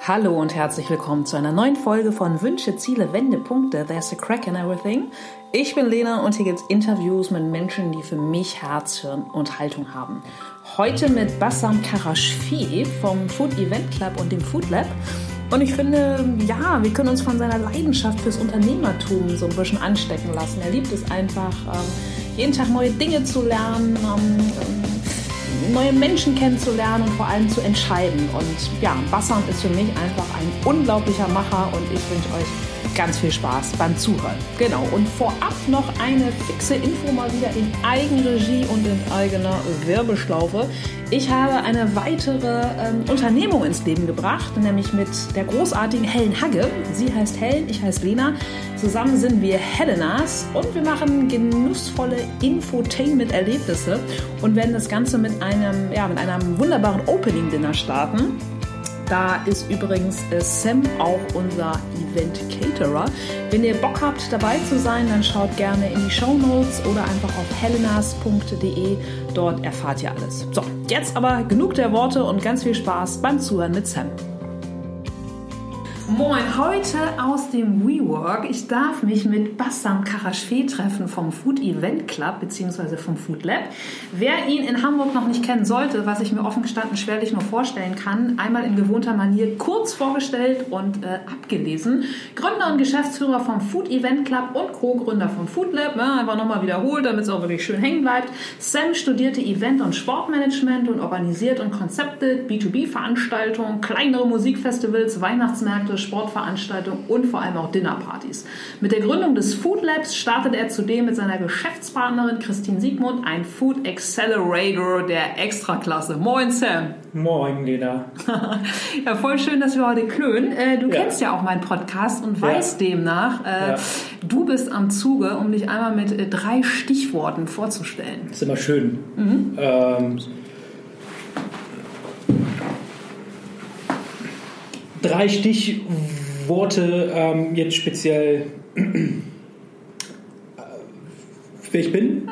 Hallo und herzlich willkommen zu einer neuen Folge von Wünsche, Ziele, Wendepunkte. There's a crack in everything. Ich bin Lena und hier gibt es Interviews mit Menschen, die für mich Herz, Hirn und Haltung haben. Heute mit Bassam Karashfi vom Food Event Club und dem Food Lab. Und ich finde, ja, wir können uns von seiner Leidenschaft fürs Unternehmertum so ein bisschen anstecken lassen. Er liebt es einfach, ähm, jeden Tag neue Dinge zu lernen, ähm, neue Menschen kennenzulernen und vor allem zu entscheiden. Und ja, Bassam ist für mich einfach ein unglaublicher Macher und ich wünsche euch ganz viel Spaß beim Zuhören. Genau, und vorab noch eine fixe Info mal wieder in Eigenregie und in eigener Werbeschlaufe. Ich habe eine weitere ähm, Unternehmung ins Leben gebracht, nämlich mit der großartigen Helen Hagge. Sie heißt Helen, ich heiße Lena. Zusammen sind wir Helenas und wir machen genussvolle Infotainment-Erlebnisse und werden das Ganze mit einem, ja, mit einem wunderbaren Opening-Dinner starten. Da ist übrigens äh, Sam auch unser Event Caterer. Wenn ihr Bock habt, dabei zu sein, dann schaut gerne in die Show Notes oder einfach auf helenas.de. Dort erfahrt ihr alles. So, jetzt aber genug der Worte und ganz viel Spaß beim Zuhören mit Sam. Moin, heute aus dem WeWork. Ich darf mich mit Bassam Karashfe treffen vom Food Event Club bzw. vom Food Lab. Wer ihn in Hamburg noch nicht kennen sollte, was ich mir offen gestanden schwerlich nur vorstellen kann, einmal in gewohnter Manier kurz vorgestellt und äh, abgelesen. Gründer und Geschäftsführer vom Food Event Club und Co-Gründer vom Food Lab. Ja, einfach nochmal wiederholt, damit es auch wirklich schön hängen bleibt. Sam studierte Event- und Sportmanagement und organisiert und konzeptet B2B-Veranstaltungen, kleinere Musikfestivals, Weihnachtsmärkte, Sportveranstaltungen und vor allem auch Dinnerpartys. Mit der Gründung des Food Labs startet er zudem mit seiner Geschäftspartnerin Christine Siegmund ein Food Accelerator der Extraklasse. Moin Sam. Moin Lena. ja, voll schön, dass wir heute klönen. Äh, du ja. kennst ja auch meinen Podcast und ja. weißt demnach, äh, ja. du bist am Zuge, um dich einmal mit äh, drei Stichworten vorzustellen. Das ist immer schön. Mhm. Ähm, drei Stichworte ähm, jetzt speziell, wer ich bin.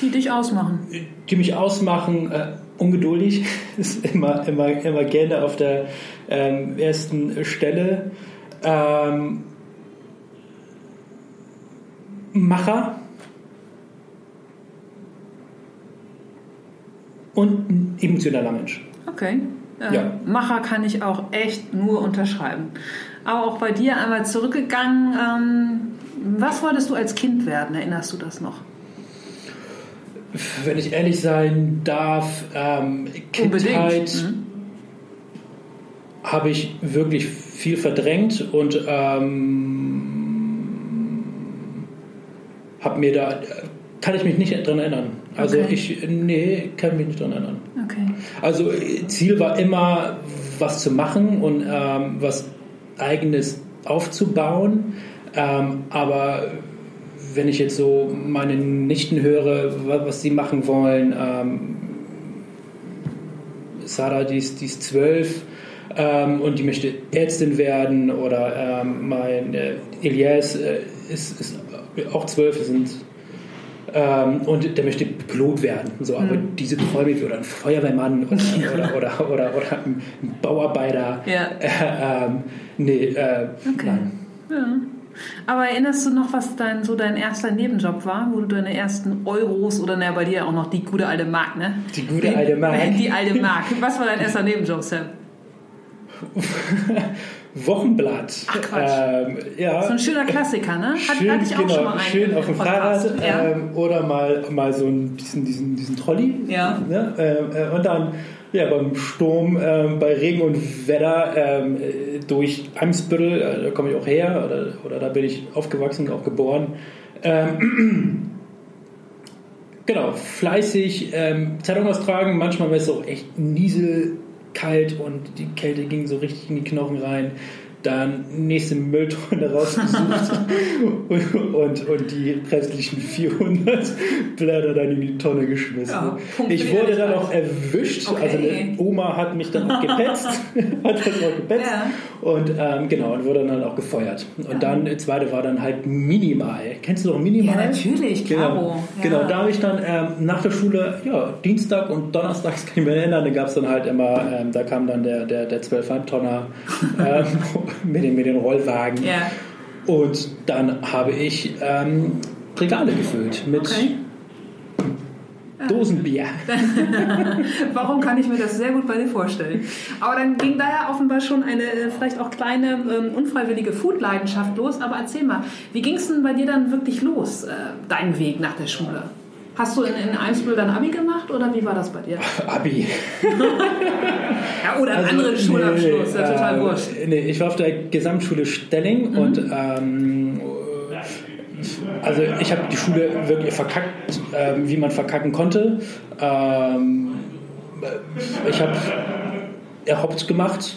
Die dich ausmachen. Die mich ausmachen. Äh, ungeduldig ist immer, immer, immer gerne auf der ähm, ersten Stelle. Ähm, Macher. Und ein emotionaler Mensch. Okay. Äh, ja. Macher kann ich auch echt nur unterschreiben. Aber auch bei dir einmal zurückgegangen. Ähm, was wolltest du als Kind werden? Erinnerst du das noch? Wenn ich ehrlich sein darf, ähm, Kindheit mhm. habe ich wirklich viel verdrängt und ähm, habe mir da kann ich mich nicht dran erinnern. Also okay. ich, nee, kann mich nicht dran erinnern. Okay. Also Ziel war immer, was zu machen und ähm, was eigenes aufzubauen. Ähm, aber wenn ich jetzt so meine Nichten höre, was sie machen wollen, ähm, Sarah, die ist, die ist zwölf ähm, und die möchte Ärztin werden oder ähm, mein äh, Elias äh, ist, ist auch zwölf, sind ähm, und der möchte Pilot werden. So, aber mhm. diese Träume oder ein Feuerwehrmann oder, oder, oder, oder, oder, ein Bauarbeiter. Ja. Äh, ähm, nee, äh, okay. nein. Ja. Aber erinnerst du noch, was dein, so dein erster Nebenjob war, wo du deine ersten Euros oder naja, bei dir auch noch die gute alte Mark, ne? Die gute alte Mark. Die alte Mark. Was war dein erster Nebenjob, Sam? Wochenblatt. Ach Quatsch. Ähm, ja. So ein schöner Klassiker, ne? Hat, schön, hatte ich auch genau, schon mal einen. Schön auf dem Fahrrad ja. ähm, oder mal, mal so ein, diesen, diesen, diesen Trolley. Ja. Ne? Ähm, äh, und dann ja, beim Sturm, ähm, bei Regen und Wetter ähm, durch Eimsbüttel, äh, da komme ich auch her, oder, oder da bin ich aufgewachsen, auch geboren. Ähm, genau, fleißig ähm, Zeitung austragen, manchmal war es auch echt nieselkalt und die Kälte ging so richtig in die Knochen rein. Dann nächste Mülltonne rausgesucht und, und, und, die restlichen 400 Blätter dann in die Tonne geschmissen. Ja, ich wurde dann auch erwischt, okay. also eine Oma hat mich dann auch gepetzt, hat das auch gepetzt ja. und ähm, genau, und wurde dann auch gefeuert. Und ja. dann, das zweite war dann halt Minimal. Kennst du noch Minimal? Ja, natürlich, Genau, genau da habe ich dann ähm, nach der Schule, ja, Dienstag und Donnerstags, kann ich mich erinnern, da gab es dann halt immer, ähm, da kam dann der, der, der 12,5 Tonner mit, den, mit den Rollwagen. Ja. Und dann habe ich ähm, Regale gefüllt mit okay. Dosenbier. Warum kann ich mir das sehr gut bei dir vorstellen? Aber dann ging da ja offenbar schon eine äh, vielleicht auch kleine ähm, unfreiwillige Food-Leidenschaft los. Aber erzähl mal, wie ging es denn bei dir dann wirklich los, äh, dein Weg nach der Schule? Hast du in, in Eimsbüll dann Abi gemacht oder wie war das bei dir? Abi. ja, oder also, anderen Schulabschluss, nee, ja, total äh, wurscht. Nee, ich war auf der Gesamtschule Stelling mhm. und ähm, also ich habe die Schule wirklich verkackt, äh, wie man verkacken konnte. Ähm, ich habe erhoppt gemacht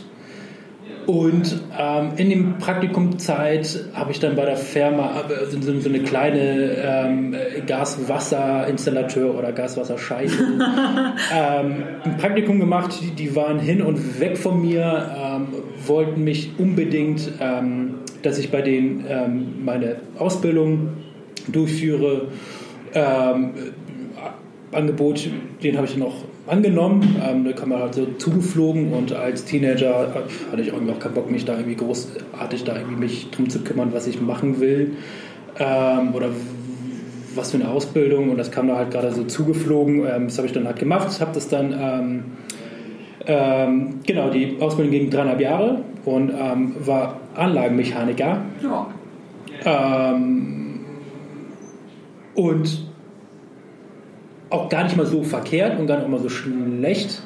und ähm, in dem Praktikumzeit habe ich dann bei der Firma äh, so, so eine kleine ähm, Gaswasserinstallateur oder Gaswasserscheiße ähm, ein Praktikum gemacht. Die, die, waren hin und weg von mir, ähm, wollten mich unbedingt, ähm, dass ich bei denen ähm, meine Ausbildung durchführe. Angebot, den habe ich auch angenommen. Ähm, da kam man halt so zugeflogen und als Teenager äh, hatte ich irgendwie auch keinen Bock, mich da irgendwie großartig da irgendwie mich drum zu kümmern, was ich machen will ähm, oder was für eine Ausbildung und das kam da halt gerade so zugeflogen. Ähm, das habe ich dann halt gemacht, habe das dann ähm, ähm, genau, die Ausbildung ging dreieinhalb Jahre und ähm, war Anlagenmechaniker. Ja. und auch gar nicht mal so verkehrt und gar nicht mal so schlecht.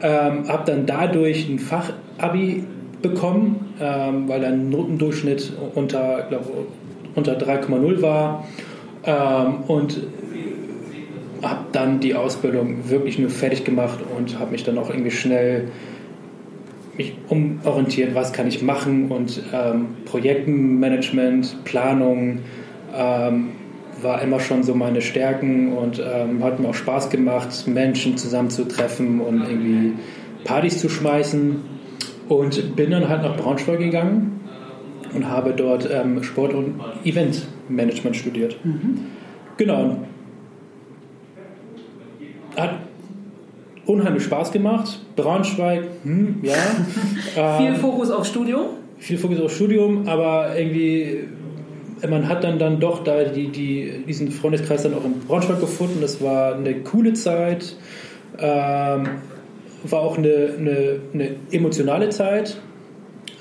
Ähm, habe dann dadurch ein Fachabi bekommen, ähm, weil ein Notendurchschnitt unter, unter 3,0 war. Ähm, und habe dann die Ausbildung wirklich nur fertig gemacht und habe mich dann auch irgendwie schnell mich umorientiert, was kann ich machen und ähm, Projektenmanagement, Planung, ähm, war immer schon so meine Stärken und ähm, hat mir auch Spaß gemacht, Menschen zusammenzutreffen und irgendwie Partys zu schmeißen. Und bin dann halt nach Braunschweig gegangen und habe dort ähm, Sport- und Eventmanagement studiert. Mhm. Genau. Hat unheimlich Spaß gemacht. Braunschweig, hm, ja. viel ähm, Fokus auf Studium? Viel Fokus auf Studium, aber irgendwie man hat dann, dann doch da die, die, diesen Freundeskreis dann auch in Braunschweig gefunden. Das war eine coole Zeit, ähm, war auch eine, eine, eine emotionale Zeit.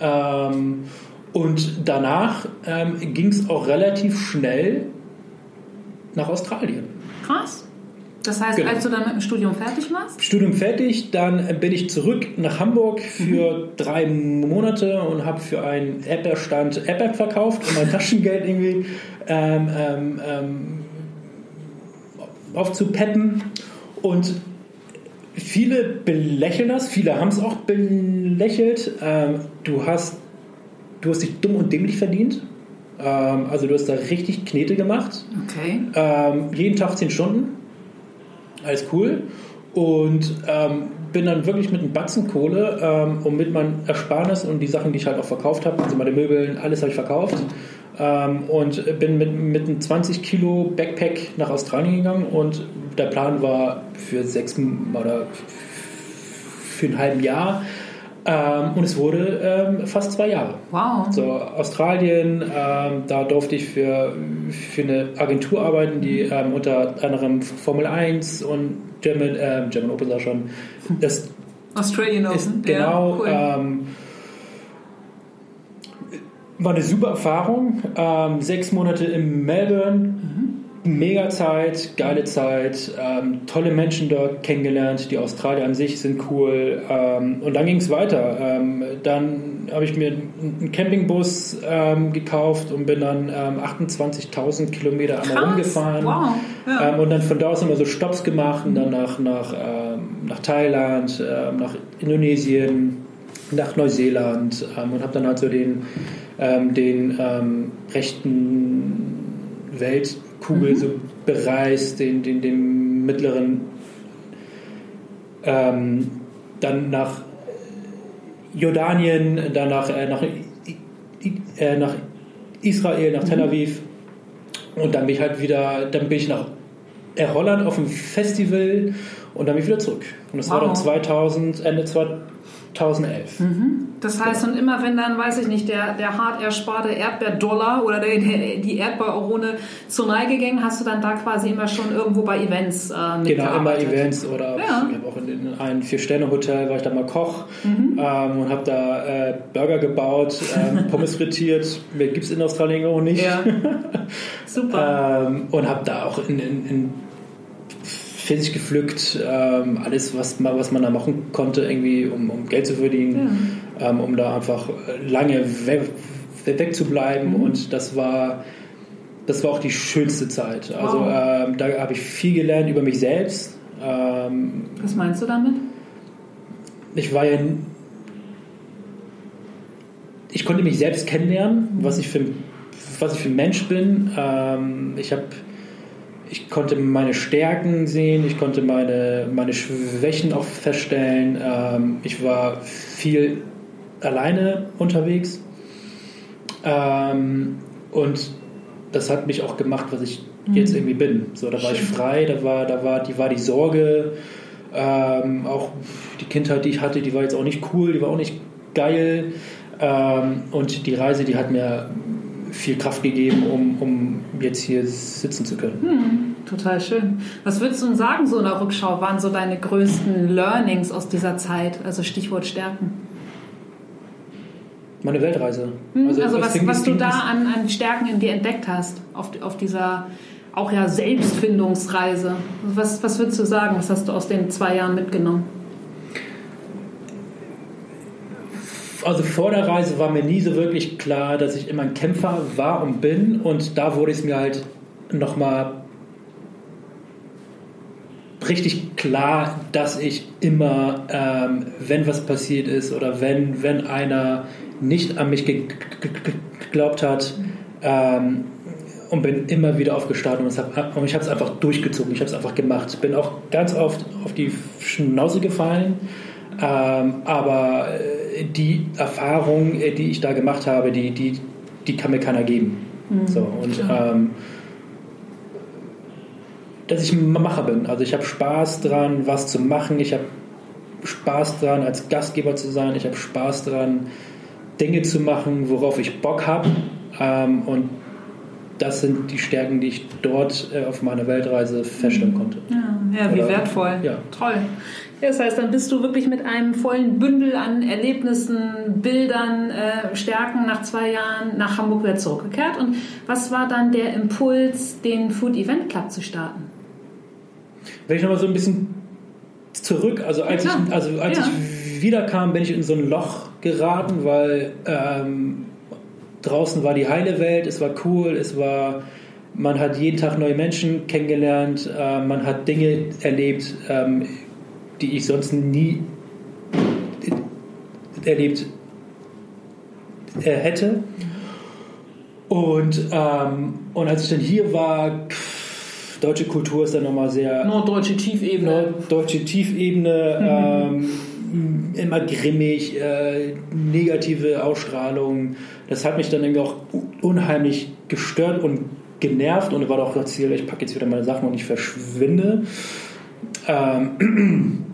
Ähm, und danach ähm, ging es auch relativ schnell nach Australien. Krass. Das heißt, genau. als du dann mit dem Studium fertig warst? Studium fertig, dann bin ich zurück nach Hamburg für mhm. drei Monate und habe für einen Apple-Stand Apple verkauft und mein Taschengeld irgendwie ähm, ähm, ähm, aufzupeppen. Und viele belächeln das, viele haben es auch belächelt. Ähm, du, hast, du hast dich dumm und dämlich verdient. Ähm, also du hast da richtig Knete gemacht. Okay. Jeden Tag zehn Stunden alles cool. Und ähm, bin dann wirklich mit einem Batzen Kohle ähm, und mit meinem Ersparnis und die Sachen, die ich halt auch verkauft habe, also meine Möbeln, alles habe ich verkauft. Ähm, und bin mit, mit einem 20 Kilo Backpack nach Australien gegangen und der Plan war für sechs oder für ein halben Jahr ähm, und es wurde ähm, fast zwei Jahre. Wow. So, Australien, ähm, da durfte ich für, für eine Agentur arbeiten, die ähm, unter anderem Formel 1 und German, äh, German Open sag schon. Das Australian Open, genau. Ja, cool. Ähm, war eine super Erfahrung. Ähm, sechs Monate in Melbourne. Mhm mega Zeit, geile Zeit, ähm, tolle Menschen dort kennengelernt. Die Australier an sich sind cool. Ähm, und dann ging es weiter. Ähm, dann habe ich mir einen Campingbus ähm, gekauft und bin dann 28.000 ähm, Kilometer einmal rumgefahren. Wow. Ja. Ähm, und dann von da aus immer so Stops gemacht und dann nach, nach, nach Thailand, nach Indonesien, nach Neuseeland und habe dann halt so den, den rechten Weltkugel mhm. so bereist, den, den, den mittleren, ähm, dann nach Jordanien, dann nach, äh, nach, äh, nach Israel, nach Tel mhm. Aviv und dann bin ich halt wieder, dann bin ich nach Holland auf dem Festival und dann bin ich wieder zurück. Und das wow. war dann 2000, Ende 2011. Mhm. Das heißt, und immer wenn dann, weiß ich nicht, der, der hart ersparte Erdbeerdollar oder der, der, die Erdbeerorone zur Neige ging, hast du dann da quasi immer schon irgendwo bei Events äh, Genau, immer Events oder ja. ich habe auch in, in einem Vier-Sterne-Hotel, war ich da mal Koch mhm. ähm, und habe da äh, Burger gebaut, äh, Pommes frittiert. Mehr gibt es in Australien auch nicht. Ja. Super. ähm, und habe da auch in, in, in Pfirsich gepflückt, ähm, alles, was man, was man da machen konnte, irgendwie, um, um Geld zu verdienen, ja. ähm, um da einfach lange weg, wegzubleiben. Mhm. Und das war, das war auch die schönste Zeit. Also wow. ähm, da habe ich viel gelernt über mich selbst. Ähm, was meinst du damit? Ich war ja. Ich konnte mich selbst kennenlernen, mhm. was ich für, was ich für ein Mensch bin. Ähm, ich habe ich konnte meine Stärken sehen, ich konnte meine, meine Schwächen auch feststellen. Ähm, ich war viel alleine unterwegs. Ähm, und das hat mich auch gemacht, was ich mhm. jetzt irgendwie bin. So, da war ich frei, da war, da war, die war die Sorge, ähm, auch die Kindheit, die ich hatte, die war jetzt auch nicht cool, die war auch nicht geil. Ähm, und die Reise, die hat mir viel Kraft gegeben, um, um jetzt hier sitzen zu können. Hm, total schön. Was würdest du denn sagen, so in der Rückschau, waren so deine größten Learnings aus dieser Zeit? Also Stichwort Stärken. Meine Weltreise. Hm, also, also was, was du da an, an Stärken in dir entdeckt hast, auf, auf dieser auch ja Selbstfindungsreise. Was, was würdest du sagen? Was hast du aus den zwei Jahren mitgenommen? Also vor der Reise war mir nie so wirklich klar, dass ich immer ein Kämpfer war und bin. Und da wurde es mir halt nochmal richtig klar, dass ich immer, ähm, wenn was passiert ist oder wenn, wenn einer nicht an mich geglaubt hat, ähm, und bin immer wieder aufgestanden und, hab, ich habe es einfach durchgezogen, ich habe es einfach gemacht. Bin auch ganz oft auf die Schnauze gefallen, ähm, aber äh, die Erfahrung, äh, die ich da gemacht habe, die, die, die kann mir keiner geben. Mhm. So, und ähm, dass ich ein Macher bin. Also ich habe Spaß dran, was zu machen. Ich habe Spaß dran, als Gastgeber zu sein. Ich habe Spaß dran, Dinge zu machen, worauf ich Bock habe. Ähm, und das sind die Stärken, die ich dort äh, auf meiner Weltreise feststellen konnte. Ja, ja wie Oder, wertvoll. Ja. Toll. Das heißt, dann bist du wirklich mit einem vollen Bündel an Erlebnissen, Bildern, äh, Stärken nach zwei Jahren nach Hamburg wieder zurückgekehrt. Und was war dann der Impuls, den Food Event Club zu starten? Wenn ich nochmal so ein bisschen zurück, also als, ja, ich, also als ja. ich wiederkam, bin ich in so ein Loch geraten, weil ähm, draußen war die heile Welt, es war cool, es war man hat jeden Tag neue Menschen kennengelernt, äh, man hat Dinge erlebt, ähm, die ich sonst nie erlebt äh, hätte. Und, ähm, und als ich dann hier war, deutsche Kultur ist dann nochmal sehr. Norddeutsche Tiefebene. Norddeutsche Tiefebene, mhm. ähm, immer grimmig, äh, negative Ausstrahlung. Das hat mich dann irgendwie auch unheimlich gestört und genervt und war doch das Ziel, ich packe jetzt wieder meine Sachen und ich verschwinde. Ähm,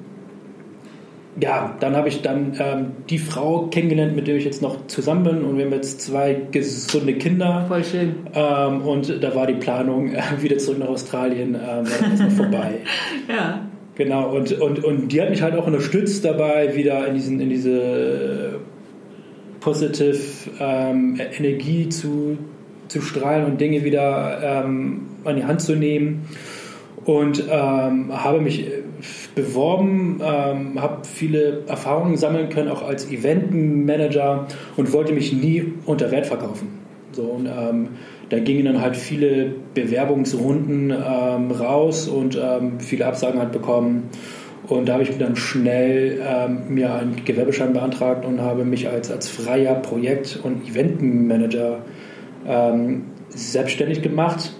ja, dann habe ich dann ähm, die Frau kennengelernt, mit der ich jetzt noch zusammen bin und wir haben jetzt zwei gesunde Kinder. Voll schön. Ähm, und da war die Planung, äh, wieder zurück nach Australien, ähm, vorbei. ja. Genau, und, und, und die hat mich halt auch unterstützt dabei, wieder in, diesen, in diese positive ähm, Energie zu, zu strahlen und Dinge wieder ähm, an die Hand zu nehmen. Und ähm, habe mich beworben, ähm, habe viele Erfahrungen sammeln können, auch als Eventmanager und wollte mich nie unter Wert verkaufen. So, und, ähm, da gingen dann halt viele Bewerbungsrunden ähm, raus und ähm, viele Absagen halt bekommen. Und da habe ich dann schnell ähm, mir einen Gewerbeschein beantragt und habe mich als, als freier Projekt- und Eventmanager ähm, selbstständig gemacht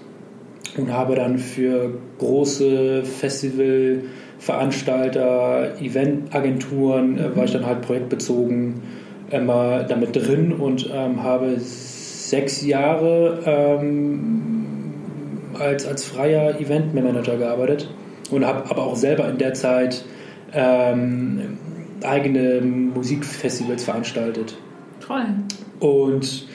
und habe dann für große Festivalveranstalter, Eventagenturen, äh, war ich dann halt projektbezogen immer damit drin und ähm, habe sechs Jahre ähm, als, als freier Eventmanager gearbeitet und habe aber auch selber in der Zeit ähm, eigene Musikfestivals veranstaltet. Toll. Und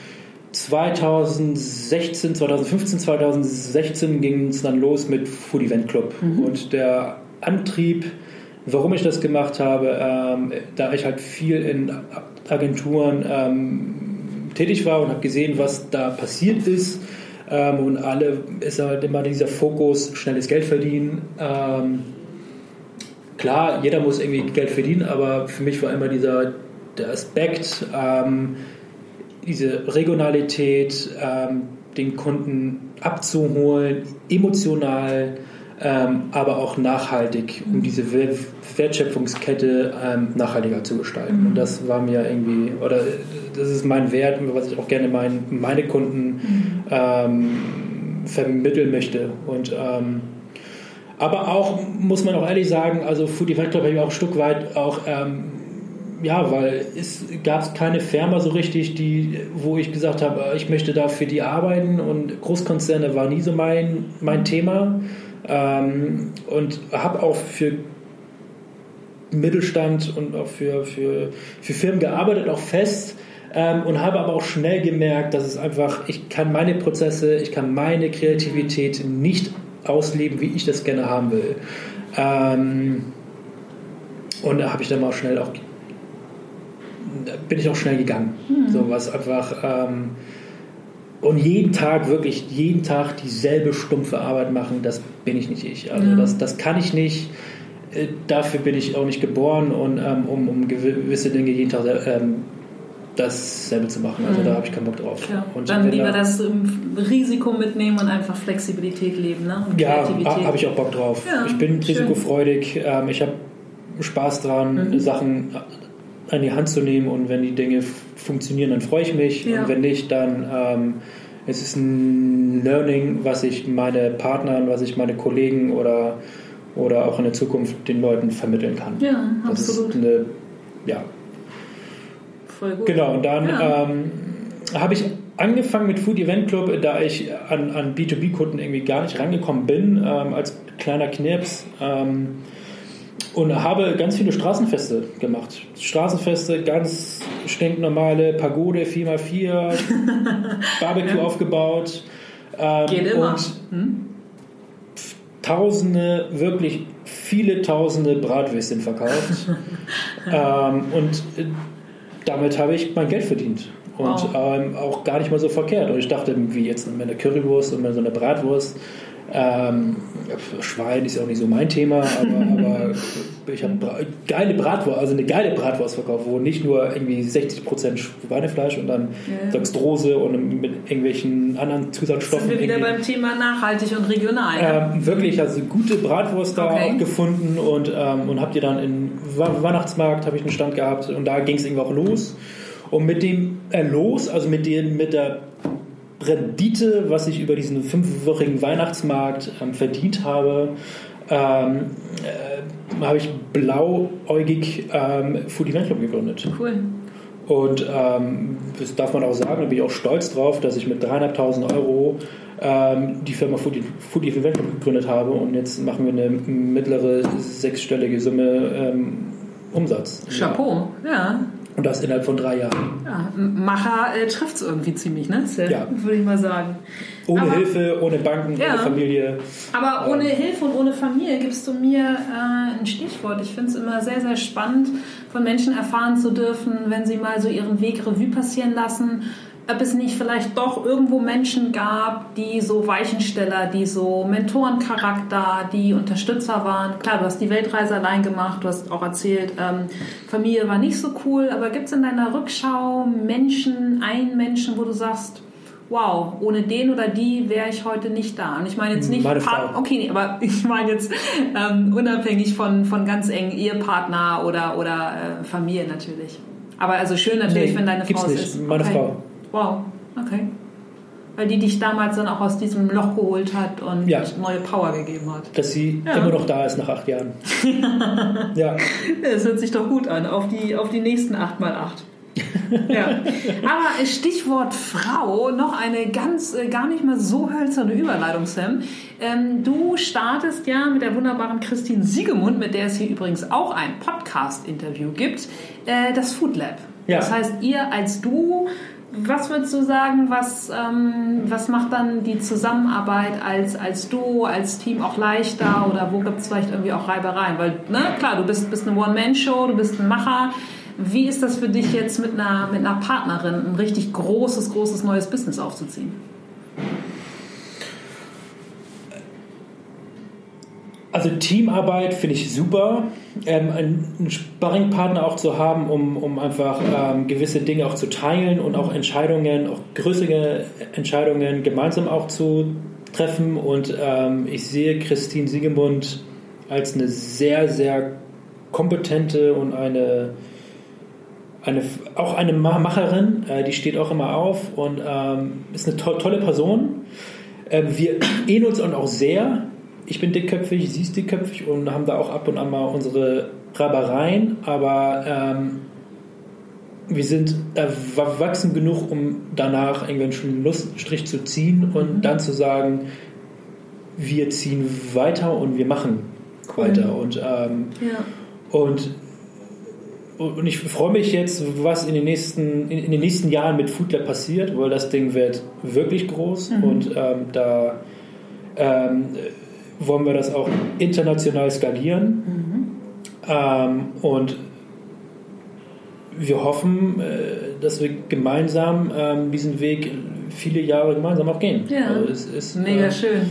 2016, 2015, 2016 ging es dann los mit Food Event Club. Mhm. Und der Antrieb, warum ich das gemacht habe, ähm, da ich halt viel in Agenturen ähm, tätig war und habe gesehen, was da passiert ist. Ähm, und alle ist halt immer dieser Fokus, schnelles Geld verdienen. Ähm, klar, jeder muss irgendwie Geld verdienen, aber für mich war immer dieser der Aspekt, ähm, diese Regionalität, ähm, den Kunden abzuholen, emotional, ähm, aber auch nachhaltig, um diese Wertschöpfungskette ähm, nachhaltiger zu gestalten. Mhm. Und das war mir irgendwie, oder das ist mein Wert, was ich auch gerne mein, meine Kunden mhm. ähm, vermitteln möchte. Und ähm, aber auch, muss man auch ehrlich sagen, also Foodie Club habe ich auch ein Stück weit auch ähm, ja, weil es gab keine Firma so richtig, die, wo ich gesagt habe, ich möchte da für die arbeiten und Großkonzerne war nie so mein, mein Thema. Ähm, und habe auch für Mittelstand und auch für, für, für Firmen gearbeitet, auch fest. Ähm, und habe aber auch schnell gemerkt, dass es einfach, ich kann meine Prozesse, ich kann meine Kreativität nicht ausleben, wie ich das gerne haben will. Ähm, und da habe ich dann mal schnell auch, bin ich auch schnell gegangen. Mhm. So was einfach, ähm, und jeden Tag, wirklich jeden Tag dieselbe stumpfe Arbeit machen, das bin ich nicht ich. Also ja. das, das kann ich nicht. Äh, dafür bin ich auch nicht geboren und ähm, um, um gewisse Dinge jeden Tag ähm, dasselbe zu machen. Also mhm. da habe ich keinen Bock drauf. Ja. Und Dann lieber da, das Risiko mitnehmen und einfach Flexibilität leben. Ne? Und ja, habe ich auch Bock drauf. Ja, ich bin risikofreudig. Ähm, ich habe Spaß dran, mhm. Sachen an die Hand zu nehmen und wenn die Dinge funktionieren, dann freue ich mich ja. und wenn nicht, dann ähm, es ist ein Learning, was ich meine Partnern, was ich meine Kollegen oder, oder auch in der Zukunft den Leuten vermitteln kann. Ja, das absolut. Ist eine, ja. Voll gut. Genau, und dann ja. ähm, habe ich angefangen mit Food Event Club, da ich an, an B2B-Kunden irgendwie gar nicht rangekommen bin, ähm, als kleiner Knirps. Ähm, und habe ganz viele Straßenfeste gemacht. Straßenfeste, ganz stinknormale Pagode 4x4, Barbecue ja. aufgebaut. Ähm, Geht immer. Und hm? Tausende, wirklich viele Tausende Bratwürstchen verkauft. ähm, und äh, damit habe ich mein Geld verdient. Und wow. ähm, auch gar nicht mal so verkehrt. Und ich dachte, wie jetzt mit einer Currywurst und mit so einer Bratwurst ähm, Schwein ist ja auch nicht so mein Thema, aber, aber ich habe geile Bratwurst, also eine geile Bratwurst verkauft, wo nicht nur irgendwie 60% Schweinefleisch und dann ja. Dextrose und mit irgendwelchen anderen Zusatzstoffen. Sind wir wieder beim Thema nachhaltig und regional. Ähm, wirklich, also gute Bratwurst da okay. gefunden und, ähm, und habt ihr dann im Weihnachtsmarkt habe ich einen Stand gehabt und da ging es irgendwie auch los. Und mit dem Erlos, also mit, den, mit der Rendite, was ich über diesen fünfwöchigen Weihnachtsmarkt ähm, verdient habe, ähm, äh, habe ich blauäugig ähm, Food Event Club gegründet. Cool. Und ähm, das darf man auch sagen, da bin ich auch stolz drauf, dass ich mit 3.500 Euro ähm, die Firma Food, Food Event Club gegründet habe und jetzt machen wir eine mittlere sechsstellige Summe ähm, Umsatz. Chapeau, ja. Und das innerhalb von drei Jahren. Ja, Macher äh, trifft es irgendwie ziemlich, ne? Ja. Würde ich mal sagen. Ohne aber, Hilfe, ohne Banken, ja. ohne Familie. Aber ähm. ohne Hilfe und ohne Familie gibst du mir äh, ein Stichwort. Ich finde es immer sehr, sehr spannend, von Menschen erfahren zu dürfen, wenn sie mal so ihren Weg Revue passieren lassen ob es nicht vielleicht doch irgendwo Menschen gab, die so Weichensteller, die so Mentorencharakter, die Unterstützer waren. Klar, du hast die Weltreise allein gemacht, du hast auch erzählt, ähm, Familie war nicht so cool, aber gibt es in deiner Rückschau Menschen, einen Menschen, wo du sagst, wow, ohne den oder die wäre ich heute nicht da. Und ich meine jetzt nicht meine Frau. okay, nee, aber ich meine jetzt ähm, unabhängig von, von ganz engen Ehepartner oder, oder äh, Familie natürlich. Aber also schön natürlich, Nee, wenn deine Frau es ist. Meine okay. Frau. Wow, okay. Weil die dich damals dann auch aus diesem Loch geholt hat und Ja. neue Power gegeben hat. Dass sie Ja. immer noch da ist nach acht Jahren. ja. Das hört sich doch gut an, auf die, auf die nächsten 8x8. ja. Aber Stichwort Frau, noch eine ganz, äh, gar nicht mal so hölzerne Überleitung, Sam. Ähm, du startest ja mit der wunderbaren Christine Siegemund, mit der es hier übrigens auch ein Podcast-Interview gibt, äh, das Food Lab. Ja. Das heißt, ihr als du, was würdest du sagen, was, ähm, was macht dann die Zusammenarbeit als, als du, als Team auch leichter oder wo gibt es vielleicht irgendwie auch Reibereien? Weil, ne, klar, du bist, bist eine One-Man-Show, du bist ein Macher. Wie ist das für dich jetzt mit einer, mit einer Partnerin, ein richtig großes, großes neues Business aufzuziehen? Also Teamarbeit finde ich super. Ähm, einen Sparringpartner auch zu haben, um, um einfach ähm, gewisse Dinge auch zu teilen und auch Entscheidungen, auch größere Entscheidungen gemeinsam auch zu treffen. Und ähm, ich sehe Christine Siegemund als eine sehr, sehr kompetente und eine, eine auch eine Ma- Macherin. Äh, die steht auch immer auf und ähm, ist eine to tolle Person. Ähm, wir ähneln uns auch sehr. Ich bin dickköpfig, sie ist dickköpfig und haben da auch ab und an mal unsere Rabereien, aber ähm, wir sind erwachsen genug, um danach irgendwann schon einen Luststrich zu ziehen und dann zu sagen, wir ziehen weiter und wir machen weiter. Und, ähm, Ja. und, und ich freue mich jetzt, was in den nächsten, in, in den nächsten Jahren mit Food Lab passiert, weil das Ding wird wirklich groß und ähm, da ähm, wollen wir das auch international skalieren. Ähm, und wir hoffen, äh, dass wir gemeinsam ähm, diesen Weg viele Jahre gemeinsam auch gehen. Ja. Also es ist, Mega äh, schön.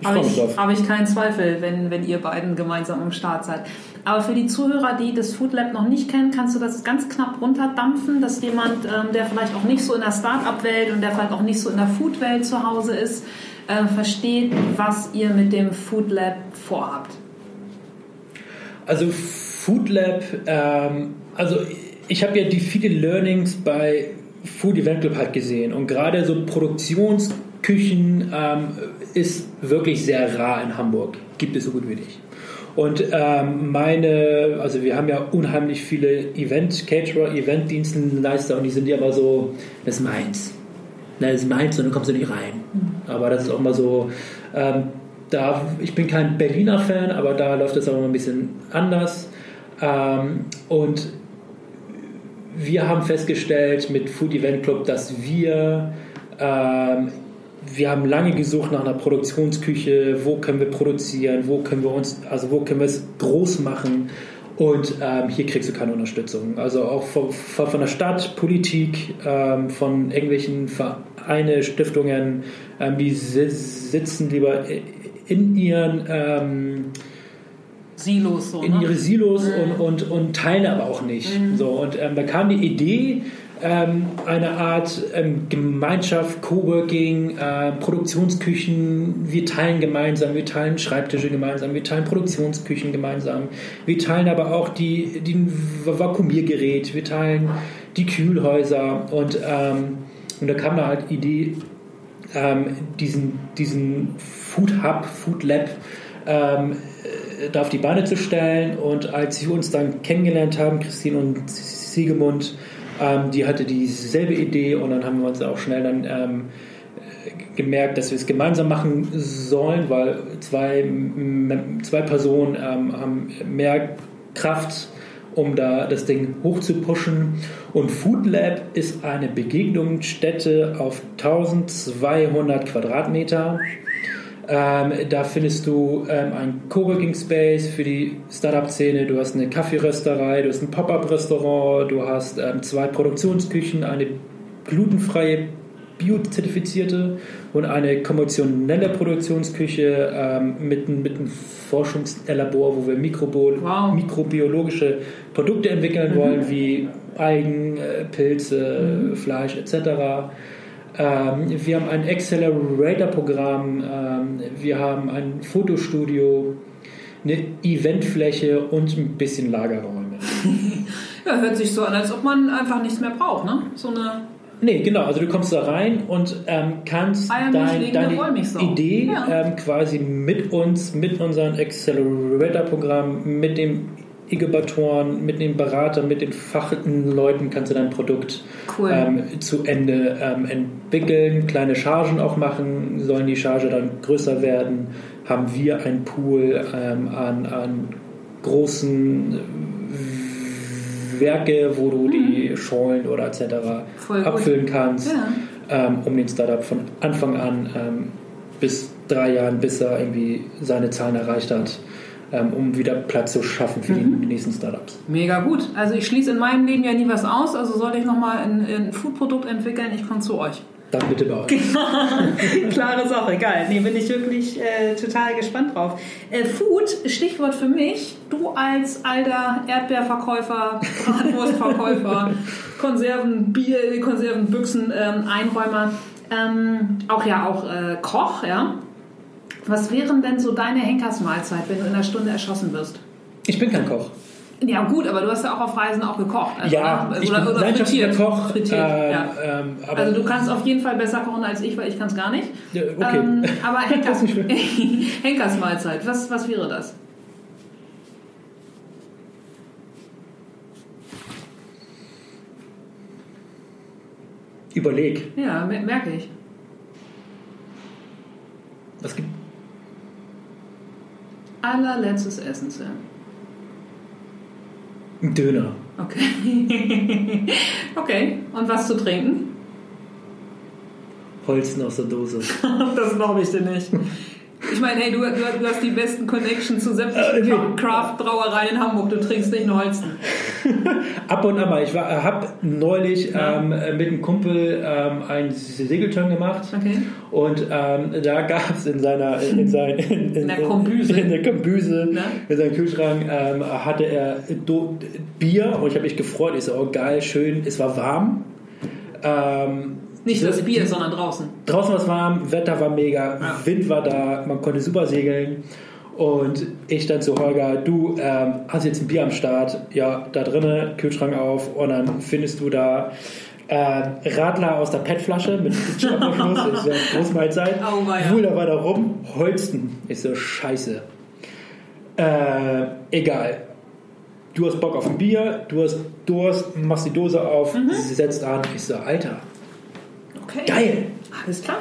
ich Habe freu mich ich, habe ich keinen Zweifel, wenn, wenn ihr beiden gemeinsam am Start seid. Aber für die Zuhörer, die das Food Lab noch nicht kennen, kannst du das ganz knapp runterdampfen, dass jemand, ähm, der vielleicht auch nicht so in der Start-up-Welt und der vielleicht auch nicht so in der Food-Welt zu Hause ist, äh, versteht, was ihr mit dem Food Lab vorhabt. Also Food Lab, ähm, also ich habe ja die viele Learnings bei Food Event Club halt gesehen und gerade so Produktionsküchen ähm, ist wirklich sehr rar in Hamburg. Gibt es so gut wie nicht. Und ähm, meine, also wir haben ja unheimlich viele Event-Caterer, Event-Dienstleister und die sind ja immer so, das ist meins. Na, das ist meins und dann kommst du nicht rein. Aber das ist auch mal so, ähm, da, ich bin kein Berliner Fan, aber da läuft es auch immer ein bisschen anders. Ähm, und wir haben festgestellt mit Food Event Club, dass wir, ähm, wir haben lange gesucht nach einer Produktionsküche, wo können wir produzieren, wo können wir uns, also wo können wir es groß machen. Und ähm, hier kriegst du keine Unterstützung. Also auch von, von, von der Stadt, Politik, ähm, von irgendwelchen Vereine, Stiftungen, ähm, die si sitzen lieber in ihren ähm, Silos so, in ne? ihre Silos und, und, und teilen aber auch nicht. So, und ähm, da kam die Idee, ähm, eine Art ähm, Gemeinschaft, Coworking, äh, Produktionsküchen, wir teilen gemeinsam, wir teilen Schreibtische gemeinsam, wir teilen Produktionsküchen gemeinsam, wir teilen aber auch die, die Vakuumiergerät, wir teilen die Kühlhäuser. Und, ähm, und da kam da halt die Idee, ähm, diesen, diesen Food Hub, Food Lab ähm, äh, da auf die Beine zu stellen. Und als wir uns dann kennengelernt haben, Christine und Siegemund, ähm, die hatte dieselbe Idee und dann haben wir uns auch schnell dann ähm, äh, gemerkt, dass wir es gemeinsam machen sollen, weil zwei, zwei Personen ähm, haben mehr Kraft, um da das Ding hoch. Und Food Lab ist eine Begegnungsstätte auf 1200 Quadratmeter. Ähm, da findest du ähm, ein Coworking Space für die Startup-Szene, du hast eine Kaffeerösterei, du hast ein Pop-Up-Restaurant, du hast ähm, zwei Produktionsküchen, eine glutenfreie biozertifizierte und eine konventionelle Produktionsküche ähm, mit, einem- mit einem Forschungslabor, wo wir Mikrobo Wow. mikrobiologische Produkte entwickeln wollen, wie Algen, äh, Pilze, Fleisch etc. Ähm, wir haben ein Accelerator-Programm, ähm, wir haben ein Fotostudio, eine Eventfläche und ein bisschen Lagerräume. ja, hört sich so an, als ob man einfach nichts mehr braucht, ne? So eine Nee, genau. Also du kommst da rein und ähm, kannst dein, deine Idee ja. ähm, quasi mit uns, mit unserem Accelerator-Programm, mit dem Inkubatoren, mit den Beratern, mit den fachlichen Leuten kannst du dein Produkt cool. ähm, zu Ende ähm, entwickeln, kleine Chargen auch machen, sollen die Charge dann größer werden, haben wir ein Pool ähm, an, an großen Werke, wo du mhm. die Schollen oder etc. Voll abfüllen gut. kannst, ja. ähm, um den Startup von Anfang an ähm, bis drei Jahren, bis er irgendwie seine Zahlen erreicht hat, um wieder Platz zu schaffen für mhm. die nächsten Startups. Mega gut. Also ich schließe in meinem Leben ja nie was aus, also sollte ich nochmal ein, ein Foodprodukt entwickeln, ich komme zu euch. Dann bitte bei euch. Klare Sache, geil. Nee, bin ich wirklich äh, total gespannt drauf. Äh, Food, Stichwort für mich. Du als alter Erdbeerverkäufer, Bratwurstverkäufer, Konserven, Bier, Konservenbüchsen, ähm, Einräumer, ähm, auch ja auch äh, Koch, ja. Was wären denn so deine Henkersmahlzeit, wenn du in einer Stunde erschossen wirst? Ich bin kein Koch. Ja gut, aber du hast ja auch auf Reisen auch gekocht. Also, ja, oder, ich bin oder frittiert. Koch. Frittiert, ähm, ja. ähm, also du kannst auf jeden Fall besser kochen als ich, weil ich kann es gar nicht. Ja, okay. Ähm, aber Henkers, Henkers Mahlzeit, was, was wäre das? Überleg. Ja, merke ich. Was gibt allerletztes Essen, Sam. Ein Döner. Okay. okay. Und was zu trinken? Holzen aus der Dose. das glaube ich dir nicht. Ich meine, hey, du, du, du, hast die besten Connections zu sämtlichen äh, Craft-Brauereien in Hamburg. Du trinkst nicht nur Holzen. Ab und an mal. Ich habe neulich ja. ähm, mit einem Kumpel ähm, einen Segelturn gemacht. Okay. Und ähm, da gab es in seiner in, sein, in, in, der Kombüse, in, der Kombüse in seinem Kühlschrank ähm, hatte er Bier und ich habe mich gefreut. Ich so, oh geil, schön. Es war warm. Ähm, nicht das Bier, sondern draußen. Draußen war es warm, Wetter war mega, ja. Wind war da, man konnte super segeln. Und ich dann zu Holger, du ähm, hast jetzt ein Bier am Start, ja, da drinnen, Kühlschrank auf und dann findest du da äh, Radler aus der PET-Flasche mit Schnappverschluss, ist ja Großmahlzeit. Oh, ja. Cool, da war da rum, Holsten. Ich so, scheiße. Äh, egal. Du hast Bock auf ein Bier, du hast Durst, machst die Dose auf, mhm. setzt an. Ich so, Alter, Okay. Geil. Alles klar.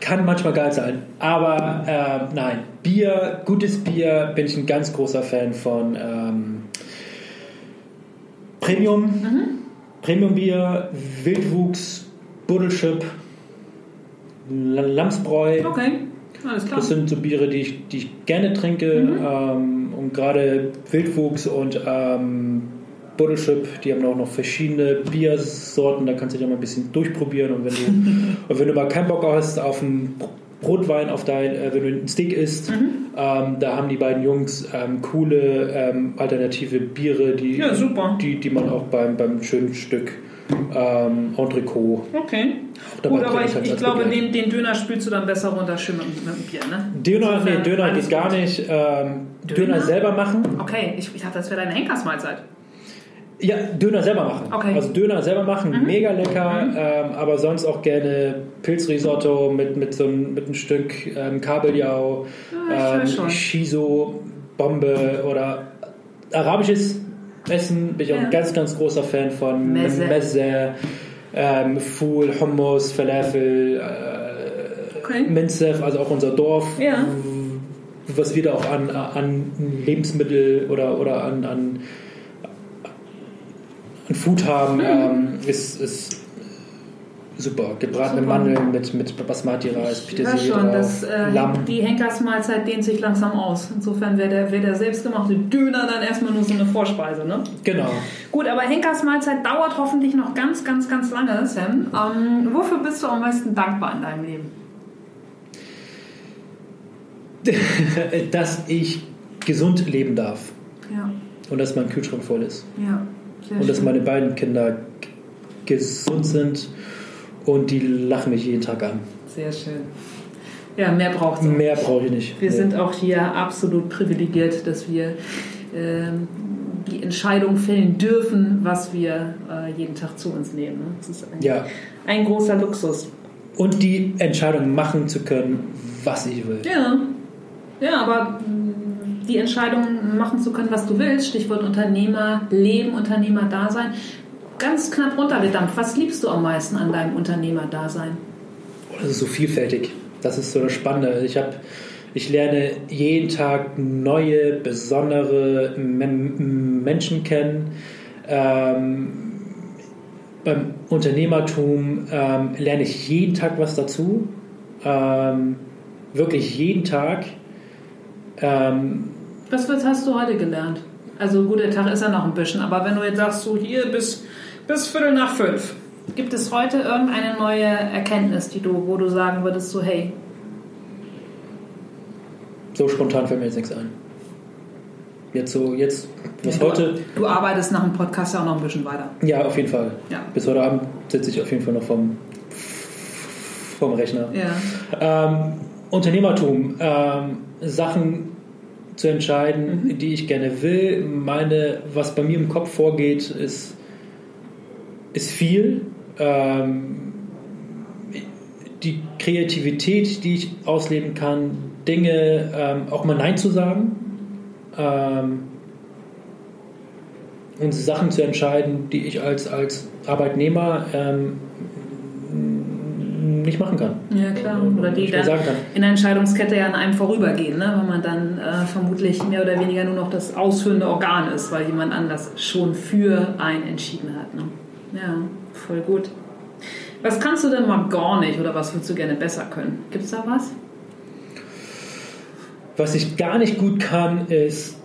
Kann manchmal geil sein. Aber äh, nein, Bier, gutes Bier, bin ich ein ganz großer Fan von ähm, Premium. Mhm. Premium-Bier, Wildwuchs, Buddelschip, Lamsbräu. Okay, alles klar. Das sind so Biere, die ich, die ich gerne trinke. Mhm. Ähm, und gerade Wildwuchs und ähm, Bottleschip, die haben auch noch verschiedene Biersorten, da kannst du dich mal ein bisschen durchprobieren und wenn du, und wenn du mal keinen Bock hast auf einen Brotwein, auf dein, äh, wenn du einen Steak isst, mhm. ähm, da haben die beiden Jungs ähm, coole ähm, alternative Biere, die, ja, die, die man auch beim, beim schönen Stück ähm, Entrecot. Okay. Gut, aber ich, ich glaube, den, den Döner spülst du dann besser runter schön mit, mit dem Bier, ne? Döner, nee, Döner geht gar nicht. Ähm, Döner? Döner? selber machen. Okay, ich, ich dachte, das wäre deine Henkersmahlzeit. Ja, Döner selber machen. Okay. Also Döner selber machen, mhm. mega lecker, mhm. ähm, aber sonst auch gerne Pilzrisotto mit, mit so ein, mit ein Stück ähm, Kabeljau, ja, ähm, Shiso, Bombe oder arabisches Essen bin ich auch ein ganz, ganz großer Fan von. Meze. Meze ähm, Fool, Hummus, Falafel, äh, okay. Minzef, also auch unser Dorf. Ja. Was wir da auch an, an Lebensmittel oder, oder an, an ein Food haben, mhm. ähm, ist, ist super. Gebratene super. Mandeln mit, mit Basmati-Reis, Petersilie schon, das, äh, Lamm. Die Henkersmahlzeit dehnt sich langsam aus. Insofern wäre der, wär der selbstgemachte Döner dann erstmal nur so eine Vorspeise, ne? Genau. Gut, aber Henkersmahlzeit dauert hoffentlich noch ganz, ganz, ganz lange, Sam. Ähm, wofür bist du am meisten dankbar in deinem Leben? dass ich gesund leben darf. Ja. Und dass mein Kühlschrank voll ist. Ja. Sehr und dass meine beiden Kinder gesund sind und die lachen mich jeden Tag an. Sehr schön. Ja, mehr braucht es. Mehr brauche ich nicht. Wir nee. sind auch hier absolut privilegiert, dass wir ähm, die Entscheidung fällen dürfen, was wir äh, jeden Tag zu uns nehmen. Ne? Das ist ein, ja. ein großer Luxus. Und die Entscheidung machen zu können, was ich will. Ja, ja aber die Entscheidung machen zu können, was du willst, Stichwort Unternehmer, Leben, Unternehmer-Dasein, ganz knapp runtergedampft. Was liebst du am meisten an deinem Unternehmer-Dasein? Das ist so vielfältig. Das ist so das Spannende. Ich habe ich lerne jeden Tag neue, besondere Menschen kennen. Ähm, beim Unternehmertum ähm, lerne ich jeden Tag was dazu. Ähm, wirklich jeden Tag. Ähm, was hast du heute gelernt? Also gut, der Tag ist ja noch ein bisschen, aber wenn du jetzt sagst, so hier bis, bis Viertel nach fünf, gibt es heute irgendeine neue Erkenntnis, die du, wo du sagen würdest, so hey, so spontan fällt mir jetzt nichts ein. Jetzt so, jetzt, was ja, heute. Du arbeitest nach dem Podcast ja auch noch ein bisschen weiter. Ja, auf jeden Fall. Ja. Bis heute Abend sitze ich auf jeden Fall noch vom, vom Rechner. Ja. Ähm, Unternehmertum, ähm, Sachen zu entscheiden, mhm. die ich gerne will. Meine, was bei mir im Kopf vorgeht, ist, ist viel. Ähm, die Kreativität, die ich ausleben kann, Dinge ähm, auch mal Nein zu sagen ähm, und Sachen zu entscheiden, die ich als, als Arbeitnehmer ähm, nicht machen kann. Ja, klar. Oder die dann in der Entscheidungskette ja an einem vorübergehen, ne? weil man dann äh, vermutlich mehr oder weniger nur noch das ausführende Organ ist, weil jemand anders schon für einen entschieden hat. Ne? Ja, voll gut. Was kannst du denn mal gar nicht oder was würdest du gerne besser können? Gibt es da was? Was ich gar nicht gut kann, ist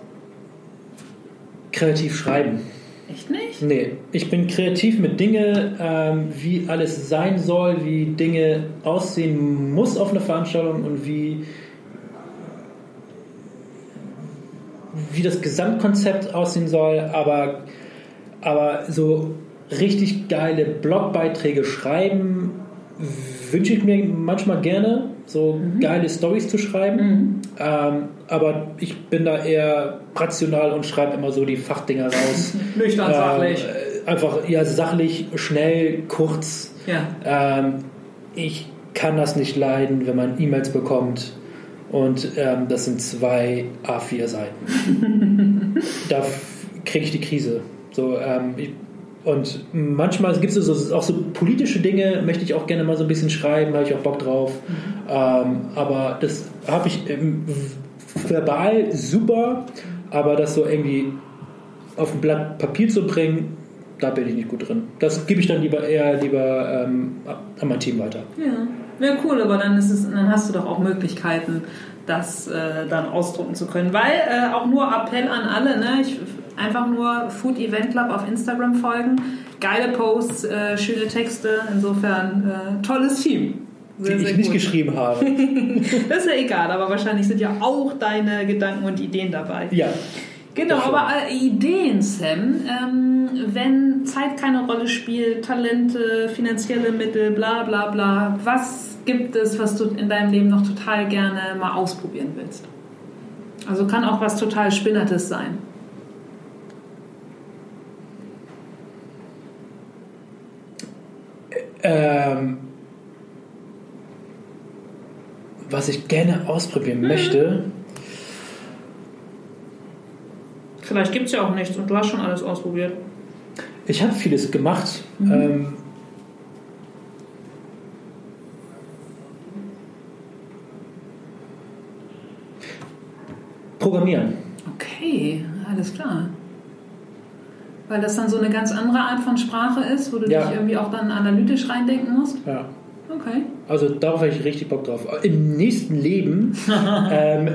kreativ schreiben. Echt nicht? Nee, ich bin kreativ mit Dingen, ähm, wie alles sein soll, wie Dinge aussehen muss auf einer Veranstaltung und wie, wie das Gesamtkonzept aussehen soll, aber, aber so richtig geile Blogbeiträge schreiben wünsche ich mir manchmal gerne, so mhm. geile Stories zu schreiben. Mhm. Ähm, aber ich bin da eher rational und schreibe immer so die Fachdinger raus. Nüchtern, ähm, sachlich. Einfach, ja, sachlich, schnell, kurz. Ja. Ähm, ich kann das nicht leiden, wenn man E-Mails bekommt und ähm, das sind zwei A4 Seiten. da kriege ich die Krise. So, ähm, ich und manchmal gibt es so, auch so politische Dinge, möchte ich auch gerne mal so ein bisschen schreiben, habe ich auch Bock drauf. Mhm. Ähm, aber das habe ich ähm, verbal super, aber das so irgendwie auf ein Blatt Papier zu bringen, da bin ich nicht gut drin. Das gebe ich dann lieber eher lieber ähm, an mein Team weiter. Ja. ja, cool, aber dann, ist es, dann hast du doch auch Möglichkeiten, das äh, dann ausdrucken zu können. Weil äh, auch nur Appell an alle, ne? ich Einfach nur Food Event Club auf Instagram folgen. Geile Posts, äh, schöne Texte. Insofern äh, tolles Team. Sehr, die ich nicht geschrieben habe. das ist ja egal, aber wahrscheinlich sind ja auch deine Gedanken und Ideen dabei. Ja. Genau, aber äh, Ideen, Sam, ähm, wenn Zeit keine Rolle spielt, Talente, finanzielle Mittel, bla bla bla, was gibt es, was du in deinem Leben noch total gerne mal ausprobieren willst? Also kann auch was total Spinnertes sein. Ähm, was ich gerne ausprobieren mhm. möchte. Vielleicht gibt es ja auch nichts und du hast schon alles ausprobiert. Ich habe vieles gemacht. Mhm. Ähm, Programmieren. Okay, alles klar. Weil das dann so eine ganz andere Art von Sprache ist, wo du ja. dich irgendwie auch dann analytisch reindenken musst? Ja. Okay. Also darauf habe ich richtig Bock drauf. Im nächsten Leben ähm,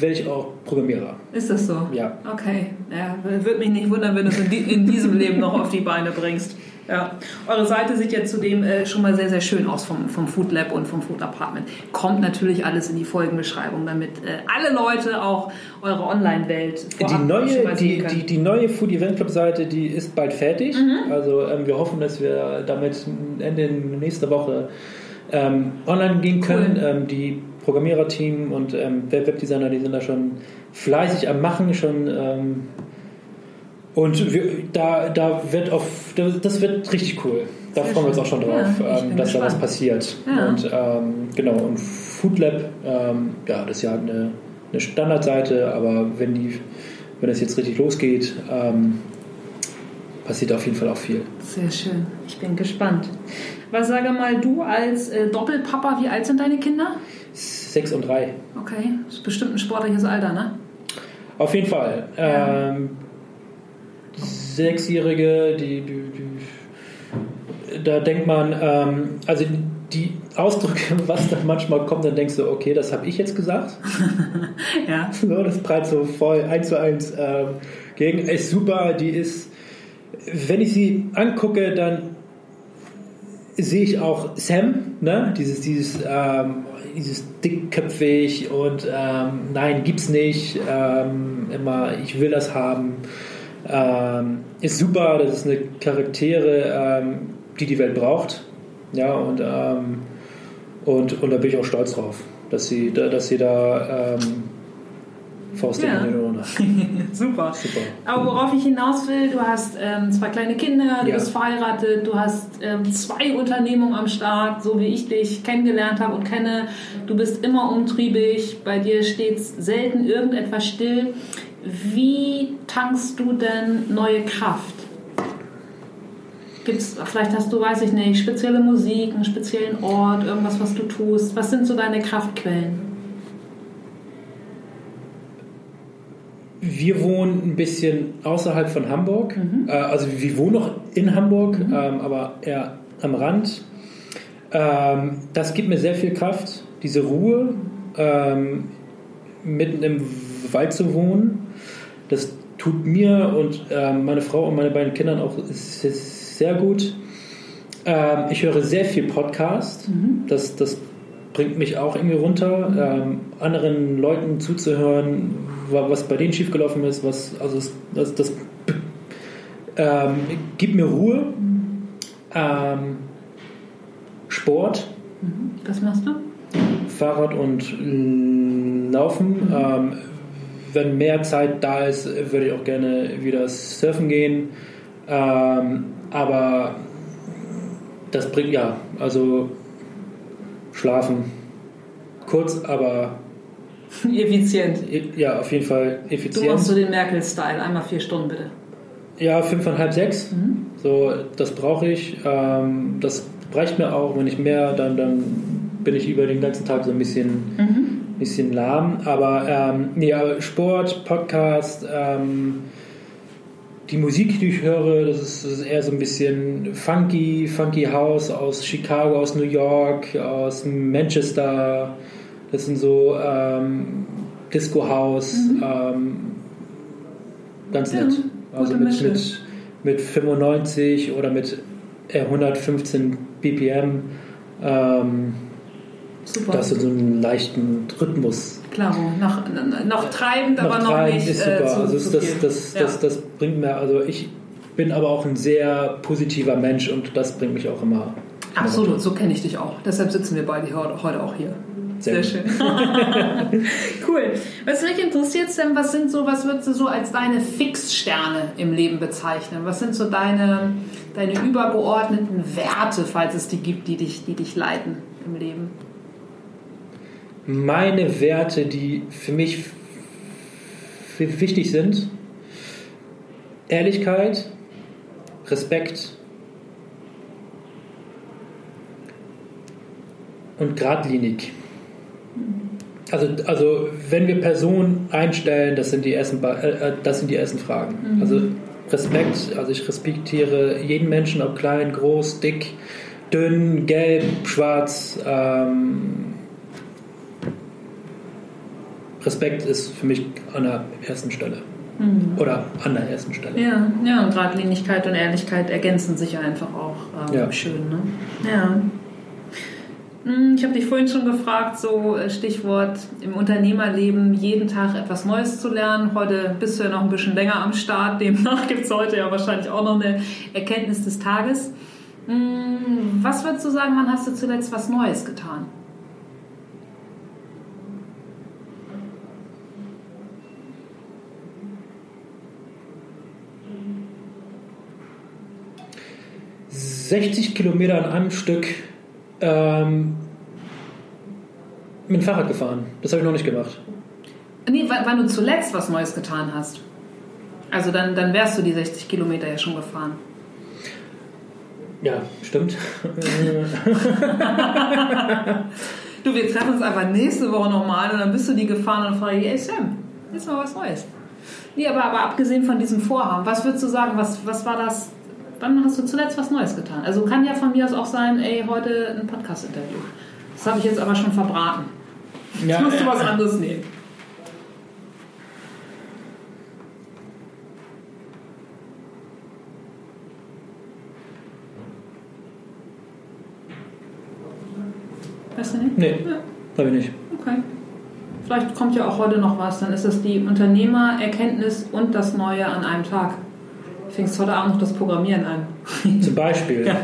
werde ich auch Programmierer. Ist das so? Ja. Okay. Ja, würde mich nicht wundern, wenn du es in, in diesem Leben noch auf die Beine bringst. Ja, eure Seite sieht ja zudem äh, schon mal sehr, sehr schön aus vom, vom Food Lab und vom Food Apartment. Kommt natürlich alles in die Folgenbeschreibung, damit äh, alle Leute auch eure Online-Welt Die neue, die, die, die, neue Food Event Club Seite, die ist bald fertig. Mhm. Also ähm, wir hoffen, dass wir damit Ende nächster Woche ähm, online gehen können. Cool. Ähm, die Programmiererteam und ähm, Webdesigner, die sind da schon fleißig am Machen, schon ähm, und wir, da, da wird auf, das wird richtig cool. Da Sehr freuen wir uns auch schon drauf, ja, ähm, dass gespannt. da was passiert. Ja. Und ähm, genau, und Food Lab, ähm, ja, das ist ja eine, eine Standardseite, aber wenn die, wenn das jetzt richtig losgeht, ähm, passiert auf jeden Fall auch viel. Sehr schön. Ich bin gespannt. Was sage mal du als äh, Doppelpapa, wie alt sind deine Kinder? Sechs und drei. Okay, das ist bestimmt ein sportliches Alter, ne? Auf jeden Fall. Ja. Ähm, Sechsjährige, die, die, die, da denkt man, ähm, also die Ausdrücke, was da manchmal kommt, dann denkst du, okay, das habe ich jetzt gesagt. ja. So, das prallt so voll eins zu eins ähm, gegen. Ist super, die ist, wenn ich sie angucke, dann sehe ich auch Sam, ne? dieses, dieses, ähm, dieses dickköpfig und ähm, nein, gibt's nicht, ähm, immer, ich will das haben. Ähm, ist super, das ist eine Charaktere, ähm, die die Welt braucht. Ja, und, ähm, und, und da bin ich auch stolz drauf, dass sie, dass sie da ähm, Faust ja. in den Super. Super. Aber worauf ich hinaus will, du hast ähm, zwei kleine Kinder, du ja. bist verheiratet, du hast ähm, zwei Unternehmungen am Start, so wie ich dich kennengelernt habe und kenne. Du bist immer umtriebig, bei dir steht selten irgendetwas still. Wie tankst du denn neue Kraft? Gibt's, vielleicht hast du, weiß ich nicht, spezielle Musik, einen speziellen Ort, irgendwas, was du tust. Was sind so deine Kraftquellen? Wir wohnen ein bisschen außerhalb von Hamburg. Mhm. Äh, also wir wohnen noch in Hamburg, mhm. ähm, aber eher am Rand. Ähm, das gibt mir sehr viel Kraft, diese Ruhe, ähm, mitten im Wald zu wohnen. Das tut mir und ähm, meine Frau und meine beiden Kindern auch sehr gut. Ähm, ich höre sehr viel Podcast. Mhm. Das, das bringt mich auch irgendwie runter. Ähm, anderen Leuten zuzuhören, was bei denen schiefgelaufen ist, was, also das, das, das ähm, gibt mir Ruhe. Ähm, Sport. Mhm. Was machst du? Fahrrad und Laufen. Ähm, wenn mehr Zeit da ist, würde ich auch gerne wieder surfen gehen. Ähm, aber das bringt ja, also schlafen. Kurz, aber effizient. Ja, auf jeden Fall effizient. Du machst so den Merkel-Style, einmal vier Stunden bitte. Ja, fünfeinhalb, sechs. Mhm. So, das brauche ich. Ähm, das reicht mir auch. Wenn ich mehr, dann, dann bin ich über den ganzen Tag so ein bisschen mhm bisschen lahm. Aber ähm, ja, Sport, Podcast, ähm, die Musik, die ich höre, das ist, das ist, eher so ein bisschen funky, funky House aus Chicago, aus New York, aus Manchester. Das sind so ähm, Disco House, mhm. ähm, ganz nett. Ja, also mit, mit, mit 95 oder mit 115 BPM. Ähm. Das ist so einen leichten Rhythmus. Klar, noch, noch treibend, noch aber noch treibend nicht. Ist super. Äh, zu, also zu das, das, ja. das, das, bringt mir, also ich bin aber auch ein sehr positiver Mensch und das bringt mich auch immer. Absolut, immer so kenne ich dich auch. Deshalb sitzen wir beide heute auch hier. Sehr, Sehr schön. cool. Was mich interessiert, denn was sind so, was würdest du so als deine Fixsterne im Leben bezeichnen? Was sind so deine, deine übergeordneten Werte, falls es die gibt, die dich, die dich leiten im Leben? Meine Werte, die für mich wichtig sind. Ehrlichkeit, Respekt und geradlinig. Also, also wenn wir Personen einstellen, das sind die ersten, äh, äh, das sind die ersten Fragen. Mhm. Also Respekt, also ich respektiere jeden Menschen, ob klein, groß, dick, dünn, gelb, schwarz, ähm, Respekt ist für mich an der ersten Stelle. Mhm. Oder an der ersten Stelle. Ja, ja und Geradlinigkeit und Ehrlichkeit ergänzen sich einfach auch ähm, ja. schön. Ne? Ja. Hm, ich habe dich vorhin schon gefragt, so äh, Stichwort im Unternehmerleben, jeden Tag etwas Neues zu lernen. Heute bist du ja noch ein bisschen länger am Start, demnach gibt es heute ja wahrscheinlich auch noch eine Erkenntnis des Tages. Hm, was würdest du sagen, wann hast du zuletzt was Neues getan? »60 Kilometer an einem Stück ähm, mit dem Fahrrad gefahren. Das habe ich noch nicht gemacht. Nee, wann du zuletzt was Neues getan hast. Also dann, dann wärst du die 60 Kilometer ja schon gefahren. Ja, stimmt. du, wir treffen uns einfach nächste Woche nochmal und dann bist du die gefahren und frage ich, ey Sam, ist mal was Neues. Nee, aber, aber abgesehen von diesem Vorhaben, was würdest du sagen, was, was war das wann hast du zuletzt was Neues getan? Also kann ja von mir aus auch sein, ey, heute ein Podcast-Interview. Das habe ich jetzt aber schon verbraten. Jetzt ja, musst du was anderes nehmen. Weißt du nicht? Nee, ja. habe ich nicht. Okay. Vielleicht kommt ja auch heute noch was. Dann ist es die Unternehmererkenntnis und das Neue an einem Tag fängst heute Abend noch das Programmieren an. Zum Beispiel. ja.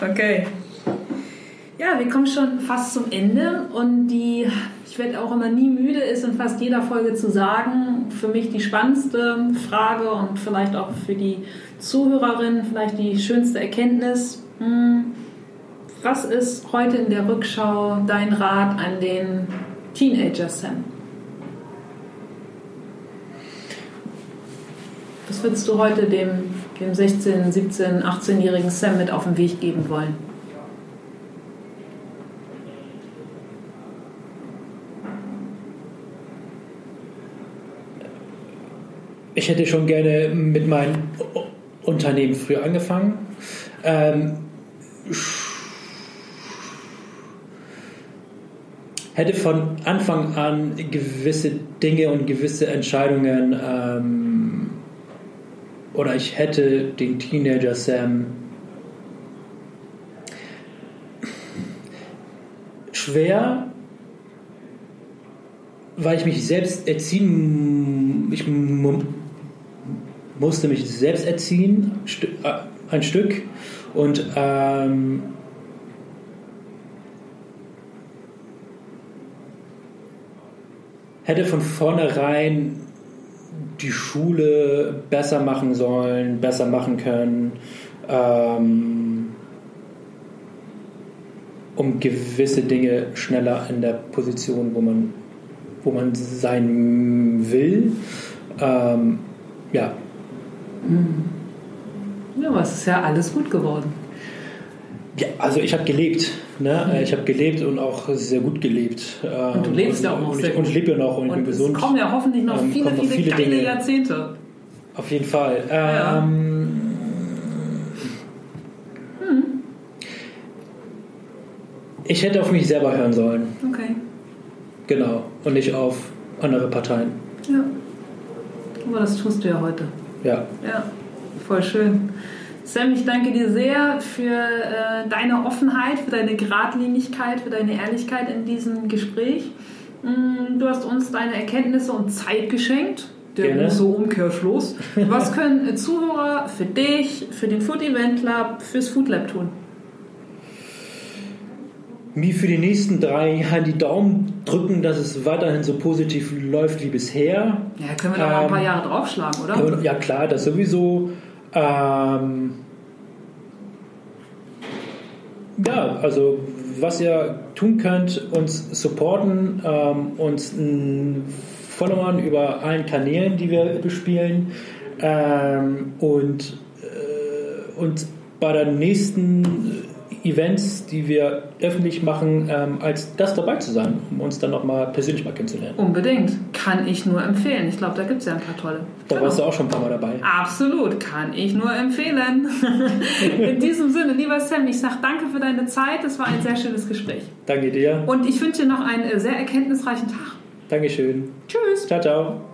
Okay. Ja, wir kommen schon fast zum Ende und die, ich werde auch immer nie müde, ist in fast jeder Folge zu sagen, für mich die spannendste Frage und vielleicht auch für die Zuhörerin vielleicht die schönste Erkenntnis. Hm, was ist heute in der Rückschau dein Rat an den Teenager Sam? Was würdest du heute dem, dem 16-, 17-, 18-jährigen Sam mit auf den Weg geben wollen? Ich hätte schon gerne mit meinem Unternehmen früher angefangen. Ähm, hätte von Anfang an gewisse Dinge und gewisse Entscheidungen ähm, oder ich hätte den Teenager Sam. Schwer, weil ich mich selbst erziehen, ich musste mich selbst erziehen, äh, ein Stück. Und ähm, hätte von vornherein die Schule besser machen sollen, besser machen können, ähm, um gewisse Dinge schneller in der Position, wo man, wo man sein will. Ähm, ja. Ja, aber es ist ja alles gut geworden. Ja, also ich habe gelebt. Ne? Mhm. Ich habe gelebt und auch sehr gut gelebt. Und du lebst ja auch noch. Und ich lebe ja noch und, und bin gesund. Es kommen ja hoffentlich noch ähm, viele, viele, viele Dinge. Jahrzehnte. Auf jeden Fall. Ja. Ähm, hm. Ich hätte auf mich selber hören sollen. Okay. Genau. Und nicht auf andere Parteien. Ja. Aber das tust du ja heute. Ja. Ja. Voll schön. Sam, ich danke dir sehr für äh, deine Offenheit, für deine Gradlinigkeit, für deine Ehrlichkeit in diesem Gespräch. Mm, du hast uns deine Erkenntnisse und Zeit geschenkt. Der große Umkehrschluss. Was können Zuhörer für dich, für den Food Event Club, fürs Food Lab tun? Mir für die nächsten drei Jahre die Daumen drücken, dass es weiterhin so positiv läuft wie bisher. Ja, können wir da ähm, mal ein paar ähm, Jahre draufschlagen, oder? Ja, klar, das sowieso. Ähm, ja, also was ihr tun könnt, uns supporten, ähm, uns followern über allen Kanälen, die wir bespielen ähm, und, äh, und bei der nächsten Events, die wir öffentlich machen, ähm, als Gast dabei zu sein, um uns dann nochmal persönlich mal kennenzulernen. Unbedingt. Kann ich nur empfehlen. Ich glaube, da gibt es ja ein paar tolle. Da genau. warst du auch schon ein paar Mal dabei. Absolut. Kann ich nur empfehlen. In diesem Sinne, lieber Sam, ich sage danke für deine Zeit. Es war ein sehr schönes Gespräch. Danke dir. Und ich wünsche dir noch einen äh, sehr erkenntnisreichen Tag. Dankeschön. Tschüss. Ciao, ciao.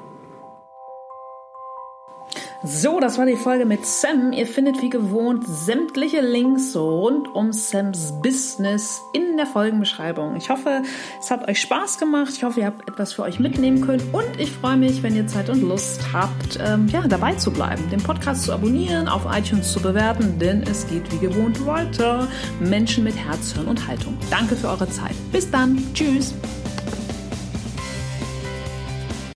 So, das war die Folge mit Sam. Ihr findet wie gewohnt sämtliche Links rund um Sams Business in der Folgenbeschreibung. Ich hoffe, es hat euch Spaß gemacht. Ich hoffe, ihr habt etwas für euch mitnehmen können. Und ich freue mich, wenn ihr Zeit und Lust habt, ähm, ja, dabei zu bleiben, den Podcast zu abonnieren, auf iTunes zu bewerten, denn es geht wie gewohnt weiter. Menschen mit Herz, Hirn und Haltung. Danke für eure Zeit. Bis dann. Tschüss.